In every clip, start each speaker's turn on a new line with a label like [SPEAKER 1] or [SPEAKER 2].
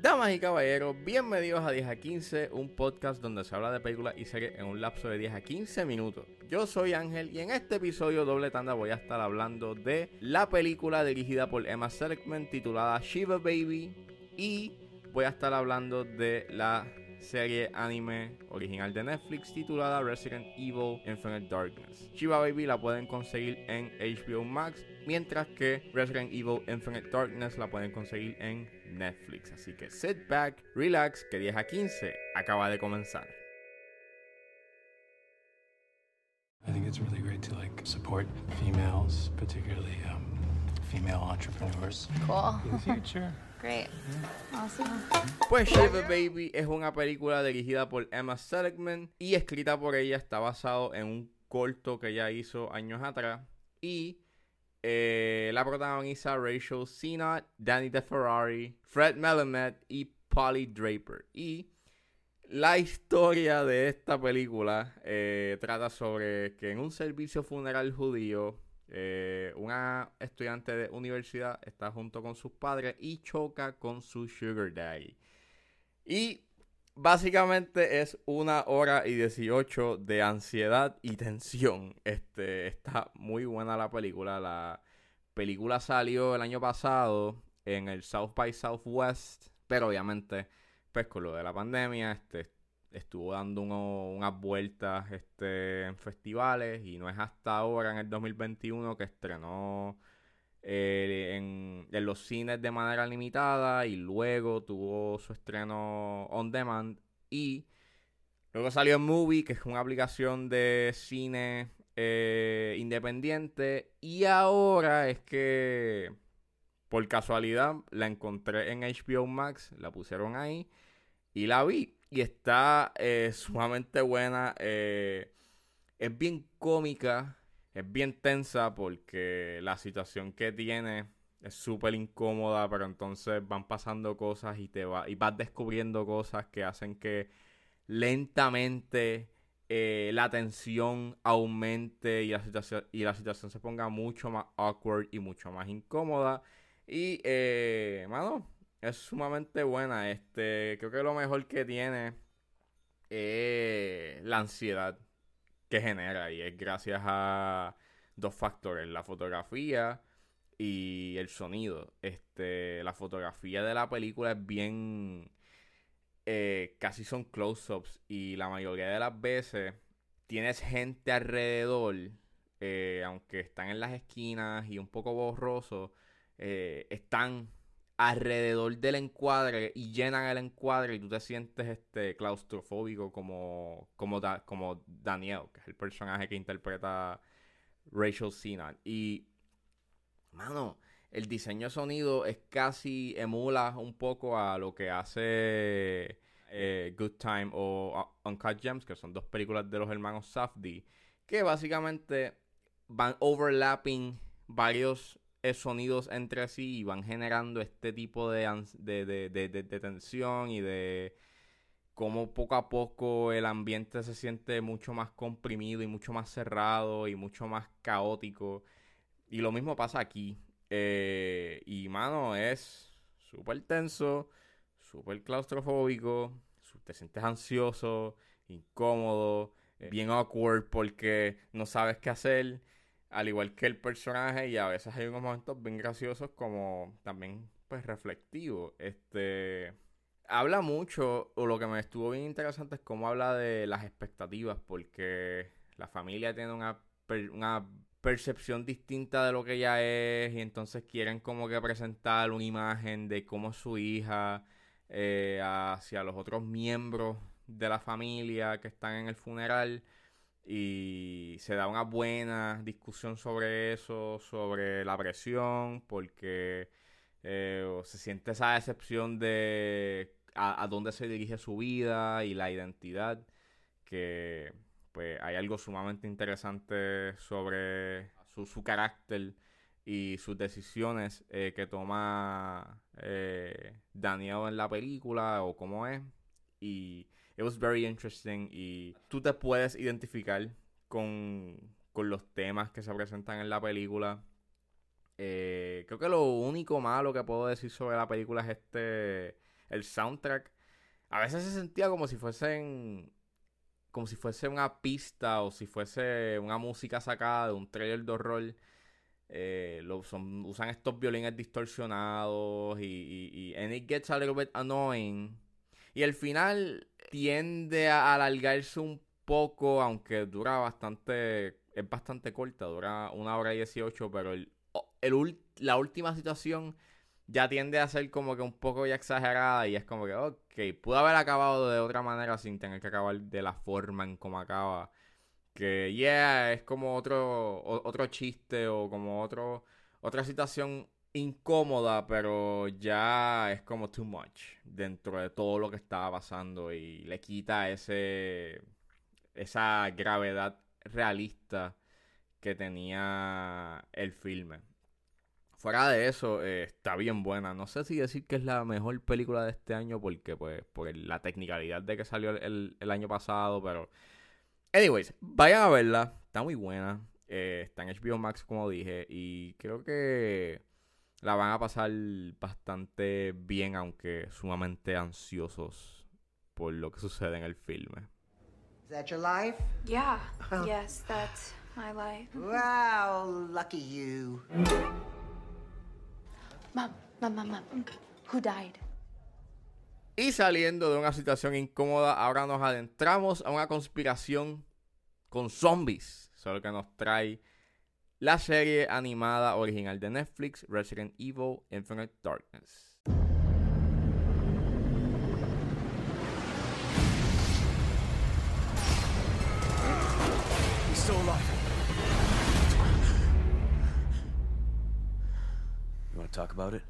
[SPEAKER 1] Damas y caballeros, bienvenidos a 10 a 15, un podcast donde se habla de películas y series en un lapso de 10 a 15 minutos. Yo soy Ángel y en este episodio doble tanda voy a estar hablando de la película dirigida por Emma Seligman titulada Shiva Baby y voy a estar hablando de la serie anime original de Netflix titulada Resident Evil Infinite Darkness. Shiva Baby la pueden conseguir en HBO Max, mientras que Resident Evil Infinite Darkness la pueden conseguir en Netflix. Así que sit back, relax, que 10 a 15 acaba de comenzar.
[SPEAKER 2] I think it's really great to like support females, particularly um, female entrepreneurs.
[SPEAKER 3] Cool.
[SPEAKER 2] In the future.
[SPEAKER 3] Great. Awesome.
[SPEAKER 1] Pues Shiva Baby es una película dirigida por Emma Seligman y escrita por ella. Está basado en un corto que ella hizo años atrás. Y eh, la protagoniza Rachel Sennott, Danny DeFerrari, Fred Melamed y Polly Draper. Y la historia de esta película eh, trata sobre que en un servicio funeral judío eh, una estudiante de universidad está junto con sus padres y choca con su sugar daddy. Y básicamente es una hora y 18 de ansiedad y tensión. Este, está muy buena la película. La película salió el año pasado en el South by Southwest, pero obviamente, pues con lo de la pandemia, este, estuvo dando uno- unas vueltas este, en festivales y no es hasta ahora, en el 2021, que estrenó eh, en, en los cines de manera limitada y luego tuvo su estreno on demand y luego salió en Movie, que es una aplicación de cine eh, independiente y ahora es que por casualidad la encontré en HBO Max, la pusieron ahí y la vi. Y está eh, sumamente buena. eh, es bien cómica. Es bien tensa porque la situación que tiene es súper incómoda. Pero entonces van pasando cosas y te va, y vas descubriendo cosas que hacen que lentamente eh, la tensión aumente y la, situación, y la situación se ponga mucho más awkward y mucho más incómoda. Y, eh, mano, es sumamente buena. Este, creo que lo mejor que tiene es la ansiedad que genera. Y es gracias a dos factores: la fotografía y el sonido. Este, la fotografía de la película es bien. eh, casi son close-ups. Y la mayoría de las veces tienes gente alrededor. eh, aunque están en las esquinas y un poco borroso. eh, están alrededor del encuadre y llenan el encuadre y tú te sientes este claustrofóbico como como, Da- como Daniel, que es el personaje que interpreta Rachel Sennott. Y mano, el diseño de sonido es casi emula un poco a lo que hace eh, Good Time o Uncut Gems, que son dos películas de los hermanos Safdie, que básicamente van overlapping varios sonidos entre sí y van generando este tipo de, de, de- de- tensión y de cómo poco a poco el ambiente se siente mucho más comprimido y mucho más cerrado y mucho más caótico. Y lo mismo pasa aquí. Eh, y mano, es súper tenso, súper claustrofóbico, te sientes ansioso, incómodo, eh, bien awkward porque no sabes qué hacer al igual que el personaje, y a veces hay unos momentos bien graciosos como también pues reflectivos. Este habla mucho, o lo que me estuvo bien interesante es cómo habla de las expectativas, porque la familia tiene una, una percepción distinta de lo que ella es, y entonces quieren como que presentar una imagen de cómo es su hija eh, hacia los otros miembros de la familia que están en el funeral y se da una buena discusión sobre eso, sobre la presión, porque eh, se siente esa decepción de a, dónde se dirige su vida y la identidad, que pues hay algo sumamente interesante sobre su, su carácter y sus decisiones eh, que toma eh, Daniel en la película o cómo es. Y it was very interesting y tú te puedes identificar con, con los temas que se presentan en la película. Eh, creo que lo único malo que puedo decir sobre la película es este. El soundtrack. A veces se sentía como si fuesen. Como si fuese una pista o si fuese una música sacada de un trailer de horror. Eh, usan estos violines distorsionados y, y, y and it gets a little bit annoying. Y el final tiende a alargarse un poco, aunque dura bastante, es bastante corta, dura una hora y dieciocho, pero el, el, la última situación ya tiende a ser como que un poco ya exagerada y es como que, ok, pudo haber acabado de otra manera sin tener que acabar de la forma en como acaba. Que, yeah, es como otro, otro chiste o como otro, otra situación incómoda, pero ya es como too much dentro de todo lo que estaba pasando y le quita ese esa gravedad realista que tenía el filme. Fuera de eso, eh, está bien buena. No sé si decir que es la mejor película de este año porque, pues, por la tecnicalidad de que salió el, año pasado, pero... Anyways, vayan a verla. Está muy buena. Eh, está en HBO Max, como dije. Y creo que la van a pasar bastante bien, aunque sumamente ansiosos por lo que sucede en el filme.
[SPEAKER 4] Is that your life?
[SPEAKER 3] Yeah. Yes, that's my life.
[SPEAKER 4] Wow, lucky you.
[SPEAKER 3] Mom, mom, mom, mom. Who died?
[SPEAKER 1] Y saliendo de una situación incómoda, ahora nos adentramos a una conspiración con zombies. Solo que nos trae la serie animada original de Netflix, Resident Evil Infinite Darkness.
[SPEAKER 2] He's still alive. You want to talk about it?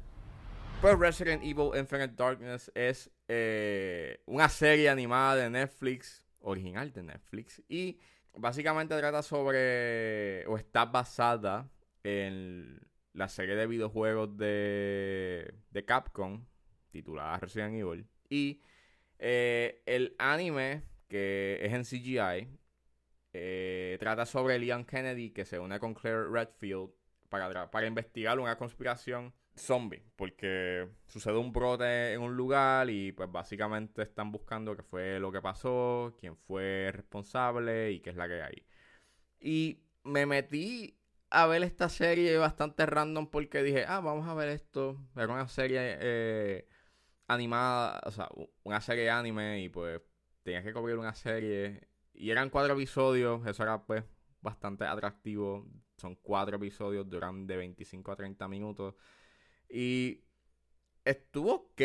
[SPEAKER 1] Pues Resident Evil Infinite Darkness es eh, una serie animada de Netflix, original de Netflix, y básicamente trata sobre, o está basada en la serie de videojuegos de, de Capcom, titulada Resident Evil, y eh, el anime, que es en CGI, eh, trata sobre Leon Kennedy que se une con Claire Redfield para, para investigar una conspiración zombie, porque sucede un brote en un lugar y pues básicamente están buscando qué fue lo que pasó, quién fue responsable y qué es la que hay. Y me metí a ver esta serie bastante random porque dije, ah, vamos a ver esto. Era una serie eh, animada, o sea, una serie anime y pues tenía que cubrir una serie. Y eran cuatro episodios, eso era pues bastante atractivo. Son cuatro episodios, duran de 25 a 30 minutos. Y estuvo ok.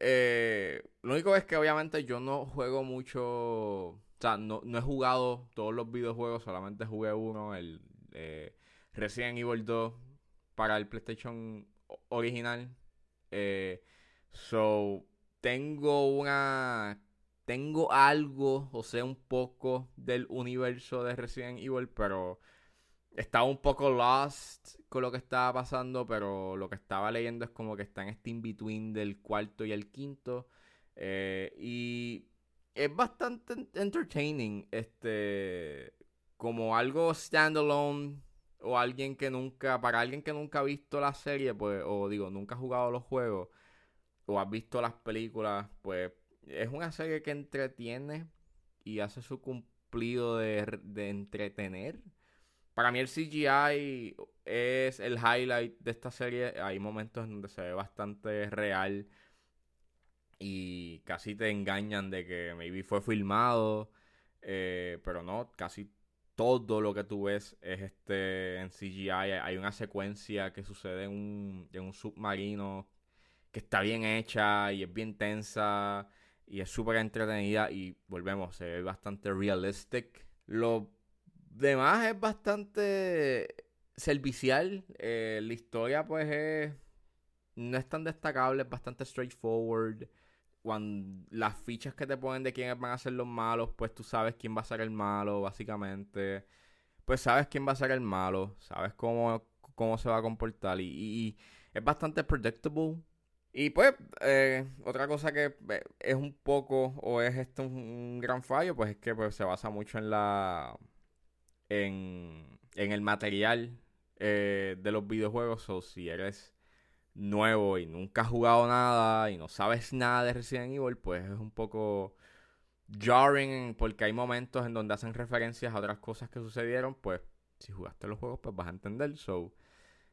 [SPEAKER 1] Eh, lo único es que obviamente yo no juego mucho. O sea, no, no he jugado todos los videojuegos, solamente jugué uno, el eh, Resident Evil 2 para el PlayStation original. Eh, so, tengo una. Tengo algo, o sea, un poco del universo de Resident Evil, pero estaba un poco lost con lo que estaba pasando, pero lo que estaba leyendo es como que está en este in-between del cuarto y el quinto. Eh, y es bastante entertaining, este, como algo standalone o alguien que nunca, para alguien que nunca ha visto la serie, pues, o digo, nunca ha jugado los juegos, o ha visto las películas, pues, es una serie que entretiene y hace su cumplido de, de entretener. Para mí el CGI es el highlight de esta serie. Hay momentos en donde se ve bastante real y casi te engañan de que maybe fue filmado, eh, pero no, casi todo lo que tú ves es este en CGI. Hay una secuencia que sucede en un, en un submarino que está bien hecha y es bien tensa y es súper entretenida y volvemos, se ve bastante realistic. Lo demás es bastante servicial. Eh, la historia, pues, es, no es tan destacable, es bastante straightforward. Cuando las fichas que te ponen de quiénes van a ser los malos, pues tú sabes quién va a ser el malo, básicamente. Pues sabes quién va a ser el malo, sabes cómo, cómo se va a comportar. Y, es bastante predictable. Y pues, eh, otra cosa que eh, es un poco, o es esto un, gran fallo, pues es que pues, se basa mucho en la en, en el material eh, de los videojuegos. O si eres nuevo y nunca has jugado nada y no sabes nada de Resident Evil, pues es un poco jarring porque hay momentos en donde hacen referencias a otras cosas que sucedieron, pues si jugaste los juegos pues vas a entender. So,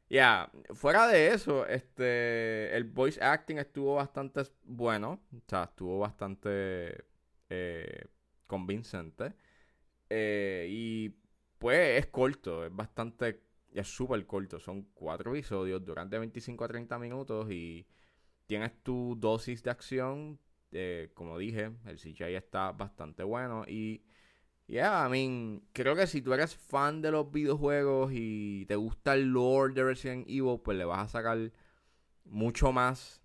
[SPEAKER 1] ya, fuera de eso, este, el voice acting estuvo bastante bueno, o sea, estuvo bastante eh, convincente. Eh, y pues es corto, es bastante, es súper corto, son cuatro episodios durante 25 a 30 minutos y tienes tu dosis de acción, eh, como dije, el CGI está bastante bueno y... Yeah, I mean, creo que si tú eres fan de los videojuegos y te gusta el lore de Resident Evil, pues le vas a sacar mucho más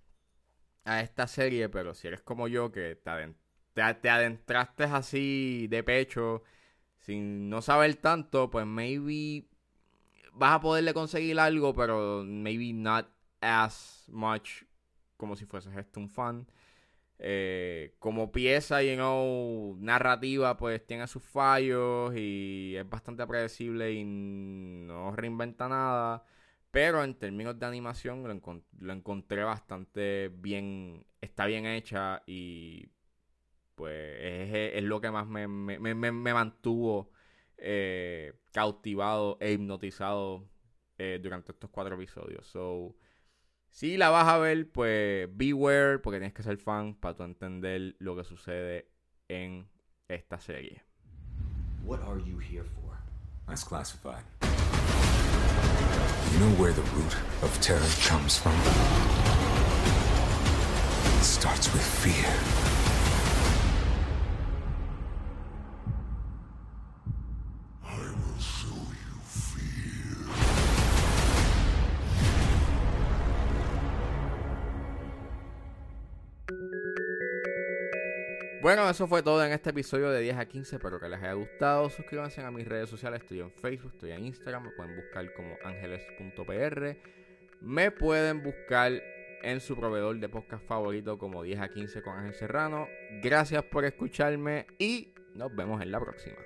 [SPEAKER 1] a esta serie, pero si eres como yo, que te, te, adentraste así de pecho, sin no saber tanto, pues maybe vas a poderle conseguir algo, pero maybe not as much como si fueses este un fan. Eh, como pieza, you know, narrativa, pues tiene sus fallos y es bastante predecible y no reinventa nada. Pero en términos de animación lo, encontré bastante bien, está bien hecha y pues es, lo que más me, mantuvo eh, cautivado e hipnotizado eh, durante estos cuatro episodios. So, si la vas a ver, pues beware, porque tienes que ser fan para tú entender lo que sucede en esta serie. What are you here for? That's classified. You know where the root of terror comes from? It starts with fear. Bueno, eso fue todo en este episodio de 10 a 15. Espero que les haya gustado. Suscríbanse a mis redes sociales. Estoy en Facebook, estoy en Instagram. Me pueden buscar como ángeles.pr. Me pueden buscar en su proveedor de podcast favorito como 10 a 15 con Ángel Serrano. Gracias por escucharme y nos vemos en la próxima.